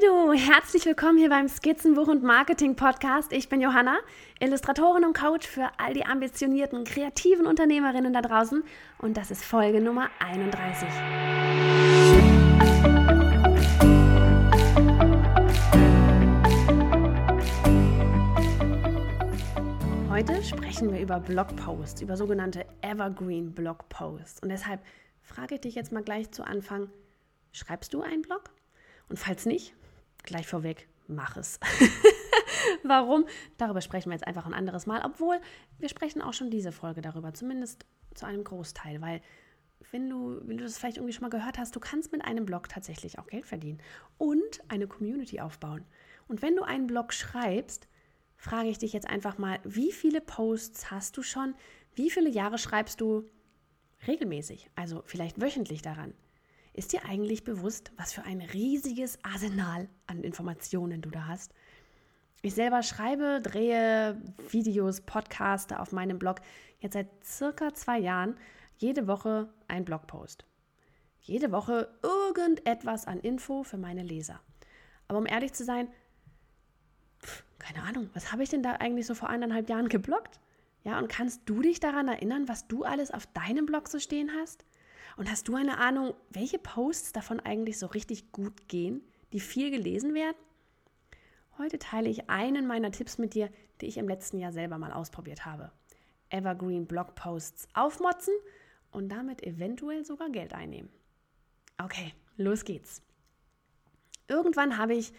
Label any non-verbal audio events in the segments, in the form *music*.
Du, herzlich willkommen hier beim Skizzenbuch und Marketing Podcast. Ich bin Johanna, Illustratorin und Coach für all die ambitionierten, kreativen Unternehmerinnen da draußen und das ist Folge Nummer 31. Heute sprechen wir über Blogposts, über sogenannte Evergreen Blogposts und deshalb frage ich dich jetzt mal gleich zu Anfang, schreibst du einen Blog? Und falls nicht, gleich vorweg, mach es. *laughs* Warum? Darüber sprechen wir jetzt einfach ein anderes Mal, obwohl wir sprechen auch schon diese Folge darüber, zumindest zu einem Großteil, weil wenn du, wenn du das vielleicht irgendwie schon mal gehört hast, du kannst mit einem Blog tatsächlich auch Geld verdienen und eine Community aufbauen. Und wenn du einen Blog schreibst, frage ich dich jetzt einfach mal, wie viele Posts hast du schon? Wie viele Jahre schreibst du regelmäßig, also vielleicht wöchentlich daran? Ist dir eigentlich bewusst, was für ein riesiges Arsenal an Informationen du da hast? Ich selber schreibe, drehe Videos, Podcaste auf meinem Blog jetzt seit circa zwei Jahren jede Woche ein Blogpost. Jede Woche irgendetwas an Info für meine Leser. Aber um ehrlich zu sein, pf, keine Ahnung, was habe ich denn da eigentlich so vor eineinhalb Jahren gebloggt? Ja, und kannst du dich daran erinnern, was du alles auf deinem Blog so stehen hast? Und hast du eine Ahnung, welche Posts davon eigentlich so richtig gut gehen, die viel gelesen werden? Heute teile ich einen meiner Tipps mit dir, die ich im letzten Jahr selber mal ausprobiert habe. Evergreen Blogposts aufmotzen und damit eventuell sogar Geld einnehmen. Okay, los geht's. Irgendwann habe ich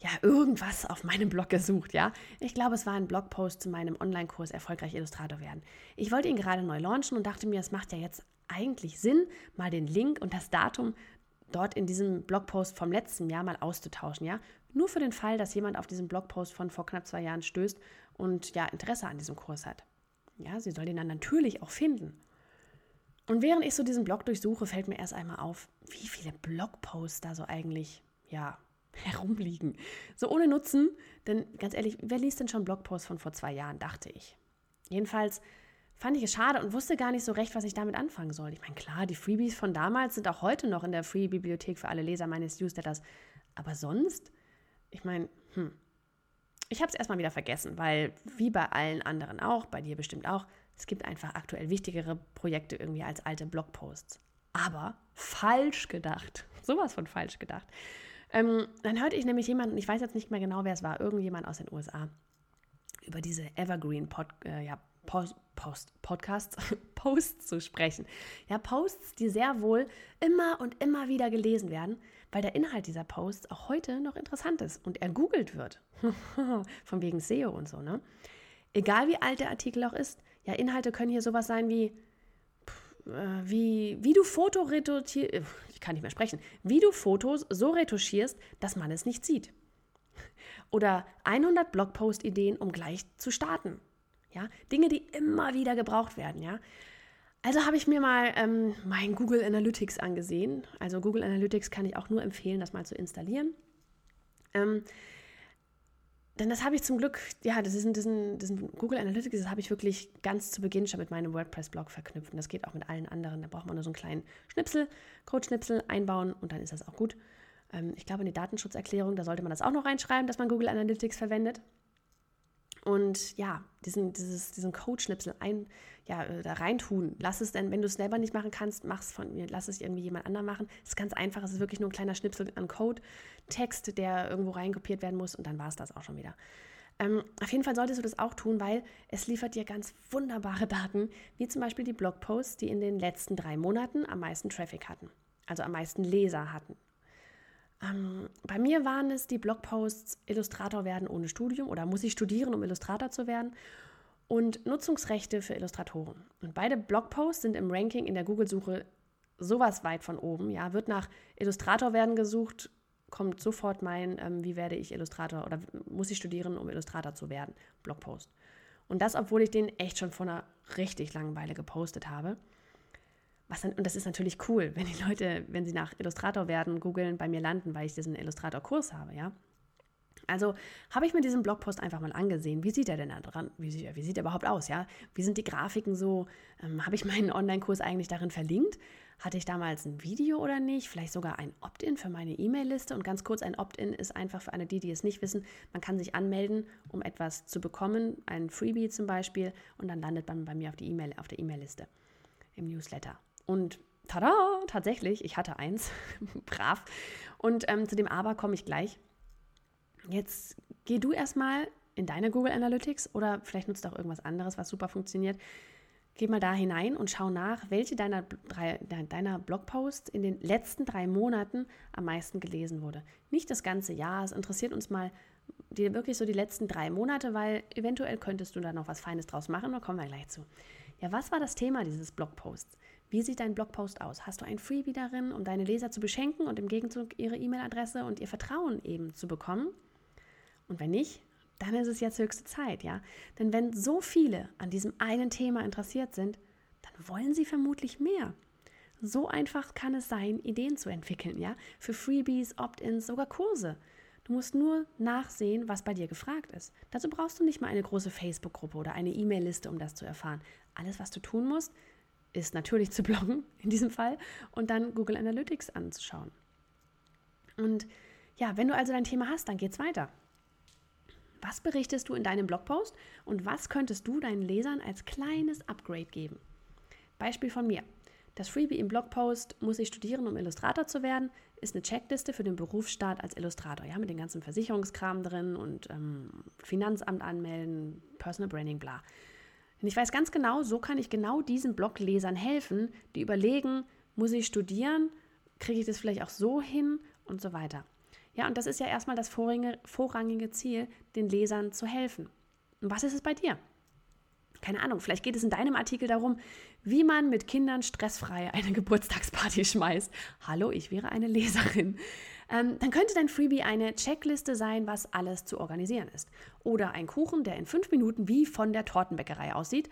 ja irgendwas auf meinem Blog gesucht, ja. Ich glaube, es war ein Blogpost zu meinem Online-Kurs Erfolgreich Illustrator werden. Ich wollte ihn gerade neu launchen und dachte mir, es macht ja jetzt eigentlich Sinn, mal den Link und das Datum dort in diesem Blogpost vom letzten Jahr mal auszutauschen, ja? Nur für den Fall, dass jemand auf diesen Blogpost von vor knapp zwei Jahren stößt und ja Interesse an diesem Kurs hat. Ja, sie soll den dann natürlich auch finden. Und während ich so diesen Blog durchsuche, fällt mir erst einmal auf, wie viele Blogposts da so eigentlich, ja, herumliegen. So ohne Nutzen, denn ganz ehrlich, wer liest denn schon Blogposts von vor zwei Jahren, dachte ich. Jedenfalls fand ich es schade und wusste gar nicht so recht, was ich damit anfangen soll. Ich meine, klar, die Freebies von damals sind auch heute noch in der Free-Bibliothek für alle Leser meines Newsletters. Aber sonst, ich meine, hm, ich habe es erstmal wieder vergessen, weil wie bei allen anderen auch, bei dir bestimmt auch, es gibt einfach aktuell wichtigere Projekte irgendwie als alte Blogposts. Aber falsch gedacht. *laughs* Sowas von falsch gedacht. Ähm, dann hörte ich nämlich jemanden, ich weiß jetzt nicht mehr genau, wer es war, irgendjemand aus den USA, über diese Evergreen Pod, äh, ja, Post, Post, Podcasts, *laughs* Posts zu sprechen. Ja, Posts, die sehr wohl immer und immer wieder gelesen werden, weil der Inhalt dieser Posts auch heute noch interessant ist und er googelt wird. *laughs* Von wegen SEO und so, ne? Egal wie alt der Artikel auch ist, ja, Inhalte können hier sowas sein wie, äh, wie, wie du Foto retuschierst, äh, ich kann nicht mehr sprechen, wie du Fotos so retuschierst, dass man es nicht sieht. Oder 100 Blogpost-Ideen, um gleich zu starten. Ja, Dinge, die immer wieder gebraucht werden, ja. Also habe ich mir mal ähm, mein Google Analytics angesehen. Also Google Analytics kann ich auch nur empfehlen, das mal zu installieren. Ähm, denn das habe ich zum Glück, ja, das ist in diesen, diesen Google Analytics, das habe ich wirklich ganz zu Beginn schon mit meinem WordPress-Blog verknüpft. Und das geht auch mit allen anderen. Da braucht man nur so einen kleinen Schnipsel, Code-Schnipsel einbauen und dann ist das auch gut. Ähm, ich glaube, in die Datenschutzerklärung, da sollte man das auch noch reinschreiben, dass man Google Analytics verwendet. Und ja, diesen, dieses, diesen Code-Schnipsel ein, ja, äh, da reintun. Lass es denn, wenn du es selber nicht machen kannst, mach es von mir, lass es irgendwie jemand anderem machen. Es ist ganz einfach, es ist wirklich nur ein kleiner Schnipsel an Code, Text, der irgendwo reinkopiert werden muss und dann war es das auch schon wieder. Ähm, auf jeden Fall solltest du das auch tun, weil es liefert dir ganz wunderbare Daten, wie zum Beispiel die Blogposts, die in den letzten drei Monaten am meisten Traffic hatten, also am meisten Leser hatten. Ähm, bei mir waren es die Blogposts Illustrator werden ohne Studium oder muss ich studieren, um Illustrator zu werden und Nutzungsrechte für Illustratoren. Und beide Blogposts sind im Ranking in der Google-Suche sowas weit von oben. Ja, wird nach Illustrator werden gesucht, kommt sofort mein, ähm, wie werde ich Illustrator oder muss ich studieren, um Illustrator zu werden, Blogpost. Und das, obwohl ich den echt schon vor einer richtig langen Weile gepostet habe. Was und das ist natürlich cool, wenn die Leute, wenn sie nach Illustrator werden, googeln, bei mir landen, weil ich diesen Illustrator-Kurs habe, ja. Also habe ich mir diesen Blogpost einfach mal angesehen. Wie sieht er denn da dran? Wie sieht, wie sieht er überhaupt aus? Ja? Wie sind die Grafiken so? Ähm, habe ich meinen Online-Kurs eigentlich darin verlinkt? Hatte ich damals ein Video oder nicht? Vielleicht sogar ein Opt-in für meine E-Mail-Liste. Und ganz kurz, ein Opt-in ist einfach für alle die, die es nicht wissen, man kann sich anmelden, um etwas zu bekommen, ein Freebie zum Beispiel, und dann landet man bei mir auf, die e auf der E-Mail-Liste im Newsletter. Und tada, tatsächlich, ich hatte eins, *laughs* brav. Und ähm, zu dem Aber komme ich gleich. Jetzt geh du erstmal in deine Google Analytics oder vielleicht nutzt auch irgendwas anderes, was super funktioniert. Geh mal da hinein und schau nach, welche deiner, drei, deiner Blogposts in den letzten drei Monaten am meisten gelesen wurde. Nicht das ganze Jahr, es interessiert uns mal die, wirklich so die letzten drei Monate, weil eventuell könntest du da noch was Feines draus machen, da kommen wir gleich zu. Ja, was war das Thema dieses Blogposts? Wie sieht dein Blogpost aus? Hast du ein Freebie darin, um deine Leser zu beschenken und im Gegenzug ihre E-Mail-Adresse und ihr Vertrauen eben zu bekommen? Und wenn nicht, dann ist es jetzt höchste Zeit, ja? Denn wenn so viele an diesem einen Thema interessiert sind, dann wollen sie vermutlich mehr. So einfach kann es sein, Ideen zu entwickeln, ja? Für Freebies, Opt-ins, sogar Kurse. Du musst nur nachsehen, was bei dir gefragt ist. Dazu brauchst du nicht mal eine große Facebook-Gruppe oder eine E-Mail-Liste, um das zu erfahren. Alles, was du tun musst, ist natürlich zu bloggen *laughs* in diesem Fall und dann Google Analytics anzuschauen. Und ja, wenn du also dein Thema hast, dann geht's weiter. Was berichtest du in deinem Blogpost und was könntest du deinen Lesern als kleines Upgrade geben? Beispiel von mir. Das Freebie im Blogpost muss ich studieren, um Illustrator zu werden, ist eine Checkliste für den Berufsstart als Illustrator, ja, mit dem ganzen Versicherungskram drin und ähm, Finanzamt anmelden, Personal Branding, bla. Und ich weiß ganz genau, so kann ich genau diesen Bloglesern helfen, die überlegen, muss ich studieren, kriege ich das vielleicht auch so hin und so weiter. Ja, und das ist ja erstmal das vorrangige Ziel, den Lesern zu helfen. Und was ist es bei dir? Keine Ahnung, vielleicht geht es in deinem Artikel darum, wie man mit Kindern stressfrei eine *laughs* Geburtstagsparty schmeißt. Hallo, ich wäre eine Leserin. Ähm, dann könnte dein Freebie eine Checkliste sein, was alles zu organisieren ist. Oder ein Kuchen, der in fünf Minuten wie von der Tortenbäckerei aussieht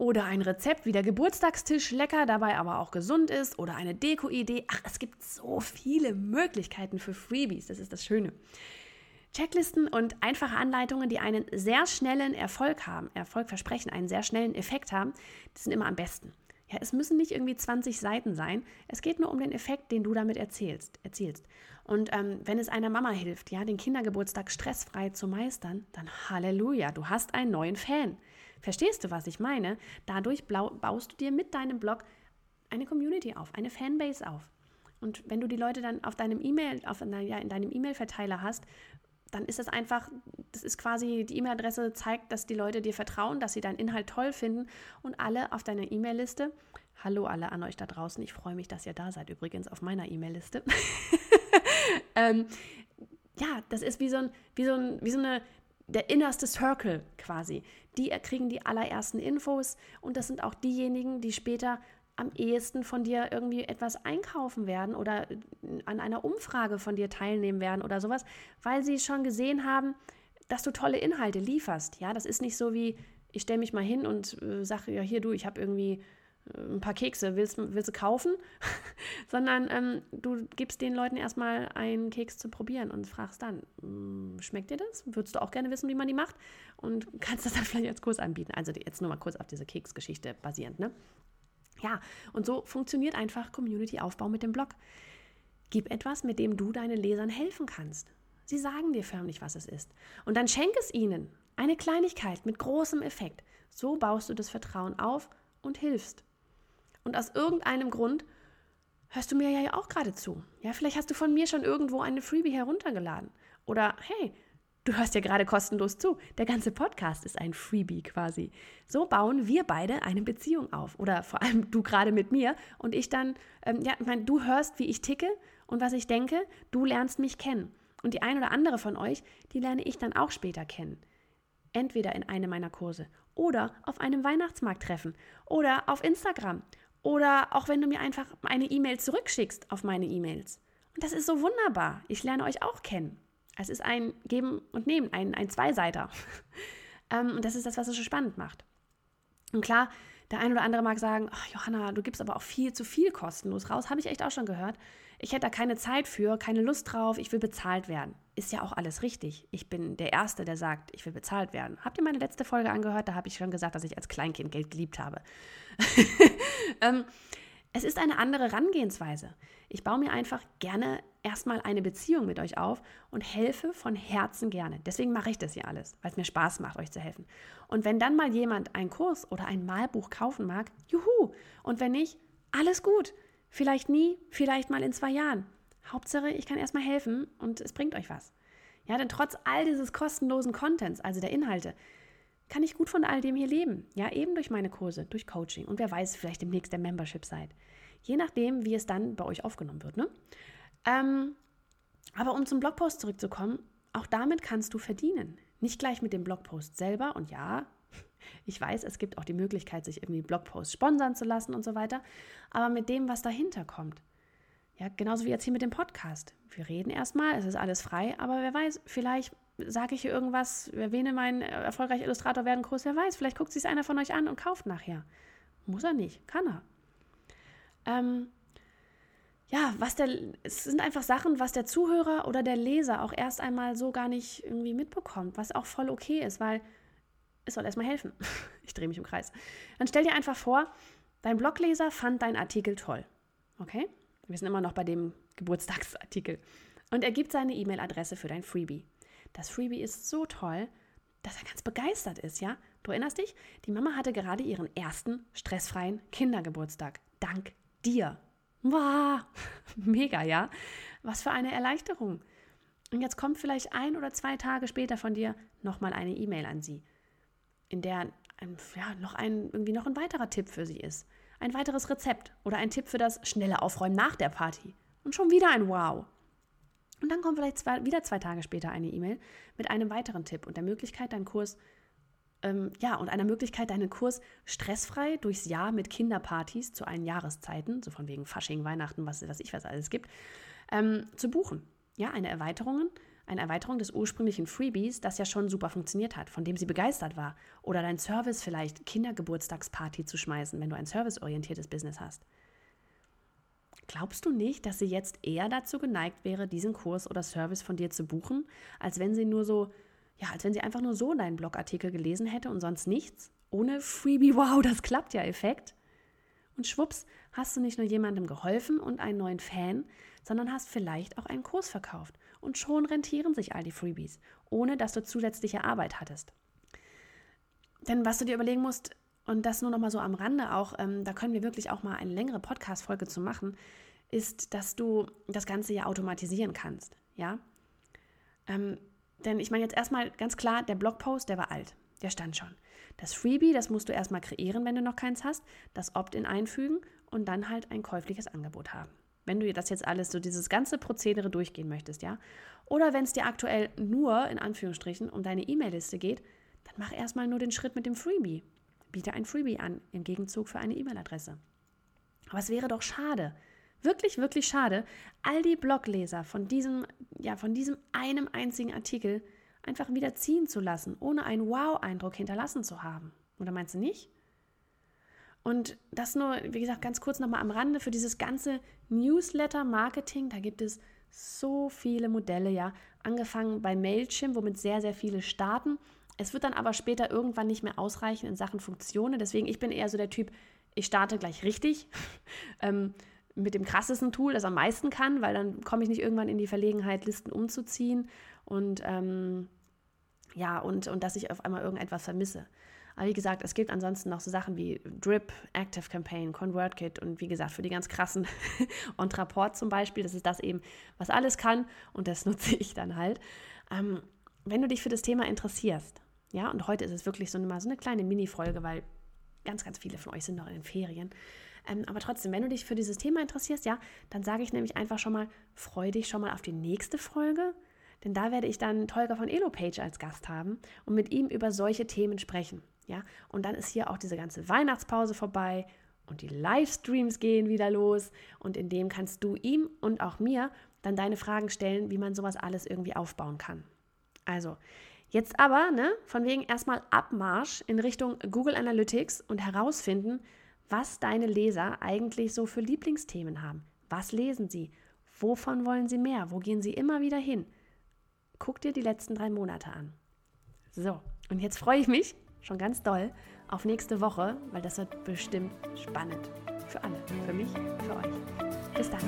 oder ein Rezept, wie der Geburtstagstisch lecker, dabei aber auch gesund ist. Oder eine Deko-Idee. Ach, es gibt so viele Möglichkeiten für Freebies. Das ist das Schöne. Checklisten und einfache Anleitungen, die einen sehr schnellen Erfolg haben, Erfolg versprechen, einen sehr schnellen Effekt haben, die sind immer am besten. Ja, es müssen nicht irgendwie 20 Seiten sein. Es geht nur um den Effekt, den du damit erzählst. erzielst. Und ähm, wenn es einer Mama hilft, ja, den Kindergeburtstag stressfrei zu meistern, dann Halleluja, du hast einen neuen Fan. Verstehst du, was ich meine? Dadurch baust du dir mit deinem Blog eine Community auf, eine Fanbase auf. Und wenn du die Leute dann auf deinem E-Mail, ja, in deinem E-Mail-Verteiler hast, dann ist das einfach, das ist quasi, die E-Mail-Adresse zeigt, dass die Leute dir vertrauen, dass sie deinen Inhalt toll finden und alle auf deiner E-Mail-Liste. Hallo alle an euch da draußen, ich freue mich, dass ihr da seid, übrigens auf meiner E-Mail-Liste. *laughs* ähm, ja, das ist wie so, ein, wie, so ein, wie so eine der innerste Circle quasi. Die kriegen die allerersten Infos und das sind auch diejenigen, die später am ehesten von dir irgendwie etwas einkaufen werden oder an einer Umfrage von dir teilnehmen werden oder sowas, weil sie schon gesehen haben, dass du tolle Inhalte lieferst. Ja, das ist nicht so wie, ich stelle mich mal hin und äh, sage, ja, hier du, ich habe irgendwie ein paar Kekse, willst, willst du kaufen? *laughs* Sondern ähm, du gibst den Leuten erstmal einen Keks zu probieren und fragst dann, hm, schmeckt dir das? Würdest du auch gerne wissen, wie man die macht? Und kannst das dann *laughs* vielleicht als Kurs anbieten. Also jetzt nur mal kurz auf diese Keksgeschichte basierend, ne? Ja, und so funktioniert einfach Community-Aufbau mit dem Blog. Gib etwas, mit dem du deinen Lesern helfen kannst. Sie sagen dir förmlich, was es ist. Und dann schenk es ihnen. Eine Kleinigkeit mit großem Effekt. So baust du das Vertrauen auf und hilfst. Und aus irgendeinem Grund hörst du mir ja auch gerade zu. Ja, vielleicht hast du von mir schon irgendwo eine Freebie heruntergeladen. Oder hey, du hörst ja gerade kostenlos zu. Der ganze Podcast ist ein Freebie quasi. So bauen wir beide eine Beziehung auf. Oder vor allem du gerade mit mir und ich dann, ähm, ja, ich meine, du hörst, wie ich ticke und was ich denke, du lernst mich kennen. Und die ein oder andere von euch, die lerne ich dann auch später kennen. Entweder in einem meiner Kurse oder auf einem Weihnachtsmarkt treffen oder auf Instagram oder auch wenn du mir einfach eine E-Mail zurückschickst auf meine E-Mails. Und das ist so wunderbar. Ich lerne euch auch kennen. Es ist ein Geben und Nehmen, ein, ein Zweiseiter. *laughs* Ähm, und das ist das, was es so spannend macht. Und klar, der ein oder andere mag sagen, ach, Johanna, du gibst aber auch viel zu viel kostenlos raus. Habe ich echt auch schon gehört. Ich hätte da keine Zeit für, keine Lust drauf, ich will bezahlt werden. Ist ja auch alles richtig. Ich bin der Erste, der sagt, ich will bezahlt werden. Habt ihr meine letzte Folge angehört? Da habe ich schon gesagt, dass ich als Kleinkind Geld geliebt habe. *laughs* ähm, Es ist eine andere Herangehensweise. Ich baue mir einfach gerne erstmal eine Beziehung mit euch auf und helfe von Herzen gerne. Deswegen mache ich das hier alles, weil es mir Spaß macht, euch zu helfen. Und wenn dann mal jemand einen Kurs oder ein Malbuch kaufen mag, juhu. Und wenn nicht, alles gut. Vielleicht nie, vielleicht mal in zwei Jahren. Hauptsache, ich kann erstmal helfen und es bringt euch was. Ja, denn trotz all dieses kostenlosen Contents, also der Inhalte, kann ich gut von all dem hier leben. Ja, eben durch meine Kurse, durch Coaching und wer weiß, vielleicht demnächst der Membership seid. Je nachdem, wie es dann bei euch aufgenommen wird. Ne? Ähm, aber um zum Blogpost zurückzukommen, auch damit kannst du verdienen. Nicht gleich mit dem Blogpost selber. Und ja, ich weiß, es gibt auch die Möglichkeit, sich irgendwie Blogposts sponsern zu lassen und so weiter. Aber mit dem, was dahinter kommt. Ja, genauso wie jetzt hier mit dem Podcast. Wir reden erstmal, es ist alles frei, aber wer weiß, vielleicht sage ich irgendwas, erwähne meinen erfolgreichen Illustrator werden Kurs, wer weiß, vielleicht guckt sich einer von euch an und kauft nachher. Muss er nicht, kann er. Ähm, ja, was der, es sind einfach Sachen, was der Zuhörer oder der Leser auch erst einmal so gar nicht irgendwie mitbekommt, was auch voll okay ist, weil es soll erstmal helfen. *laughs* Ich drehe mich im Kreis. Dann stell dir einfach vor, dein Blogleser fand deinen Artikel toll. Okay? Wir sind immer noch bei dem Geburtstagsartikel. Und er gibt seine E-Mail-Adresse für dein Freebie. Das Freebie ist so toll, dass er ganz begeistert ist, ja? Du erinnerst dich? Die Mama hatte gerade ihren ersten stressfreien Kindergeburtstag. Dank dir. Wow, *laughs* mega, ja? Was für eine Erleichterung. Und jetzt kommt vielleicht ein oder zwei Tage später von dir nochmal eine E-Mail an sie, in der ein, ja, noch ein, irgendwie noch ein weiterer Tipp für sie ist. Ein weiteres Rezept oder ein Tipp für das schnelle Aufräumen nach der Party. Und schon wieder ein Wow. Und dann kommt vielleicht zwei, wieder zwei Tage später eine E-Mail mit einem weiteren Tipp und der Möglichkeit, deinen Kurs ähm, ja, und einer Möglichkeit, deinen Kurs stressfrei durchs Jahr mit Kinderpartys zu allen Jahreszeiten, so von wegen Fasching, Weihnachten, was, was ich was alles gibt, ähm, zu buchen. Ja, eine Erweiterung, eine Erweiterung des ursprünglichen Freebies, das ja schon super funktioniert hat, von dem sie begeistert war. Oder dein Service vielleicht Kindergeburtstagsparty zu schmeißen, wenn du ein serviceorientiertes Business hast. Glaubst du nicht, dass sie jetzt eher dazu geneigt wäre, diesen Kurs oder Service von dir zu buchen, als wenn sie nur so ja, als wenn sie einfach nur so deinen Blogartikel gelesen hätte und sonst nichts. Ohne Freebie, wow, das klappt ja Effekt. Und schwupps, hast du nicht nur jemandem geholfen und einen neuen Fan, sondern hast vielleicht auch einen Kurs verkauft. Und schon rentieren sich all die Freebies, ohne dass du zusätzliche Arbeit hattest. Denn was du dir überlegen musst, und das nur noch mal so am Rande auch, ähm, da können wir wirklich auch mal eine längere Podcast-Folge zu machen, ist, dass du das Ganze ja automatisieren kannst. Ja? Ähm, denn ich meine jetzt erstmal ganz klar, der Blogpost, der war alt. Der stand schon. Das Freebie, das musst du erstmal kreieren, wenn du noch keins hast. Das Opt-in einfügen und dann halt ein käufliches Angebot haben. Wenn du das jetzt alles, so dieses ganze Prozedere durchgehen möchtest, ja. Oder wenn es dir aktuell nur, in Anführungsstrichen, um deine E-Mail-Liste geht, dann mach erstmal nur den Schritt mit dem Freebie. Biete ein Freebie an, im Gegenzug für eine E-Mail-Adresse. Aber es wäre doch schade, wirklich, wirklich schade, all die Blogleser von diesem, ja, von diesem einem einzigen Artikel einfach wieder ziehen zu lassen, ohne einen Wow-Eindruck hinterlassen zu haben. Oder meinst du nicht? Und das nur, wie gesagt, ganz kurz nochmal am Rande für dieses ganze Newsletter-Marketing. Da gibt es so viele Modelle, ja. Angefangen bei Mailchimp, womit sehr, sehr viele starten. Es wird dann aber später irgendwann nicht mehr ausreichen in Sachen Funktionen. Deswegen, ich bin eher so der Typ, ich starte gleich richtig. *laughs* ähm, mit dem krassesten Tool, das am meisten kann, weil dann komme ich nicht irgendwann in die Verlegenheit, Listen umzuziehen und ähm, ja, und, und dass ich auf einmal irgendetwas vermisse. Aber wie gesagt, es gibt ansonsten noch so Sachen wie Drip, Active Campaign, ConvertKit und wie gesagt, für die ganz krassen *laughs* Ontraport zum Beispiel, das ist das eben, was alles kann und das *laughs* nutze ich dann halt. Ähm, wenn du dich für das Thema interessierst, ja, und heute ist es wirklich so eine, mal so eine kleine Mini-Folge, weil ganz, ganz viele von euch sind noch in den Ferien. Ähm, aber trotzdem, wenn du dich für dieses Thema interessierst, ja, dann sage ich nämlich einfach schon mal, freu dich schon mal auf die nächste Folge. Denn da werde ich dann Tolga von EloPage als Gast haben und mit ihm über solche Themen sprechen. Ja, und dann ist hier auch diese ganze Weihnachtspause vorbei und die Livestreams gehen wieder los. Und in dem kannst du ihm und auch mir dann deine Fragen stellen, wie man sowas alles irgendwie aufbauen kann. Also, jetzt aber, ne, von wegen erstmal Abmarsch in Richtung Google Analytics und herausfinden, was deine Leser eigentlich so für Lieblingsthemen haben. Was lesen sie? Wovon wollen sie mehr? Wo gehen sie immer wieder hin? Guck dir die letzten drei Monate an. So, und jetzt freue ich mich schon ganz doll auf nächste Woche, weil das wird bestimmt spannend. Für alle. Für mich, für euch. Bis dann.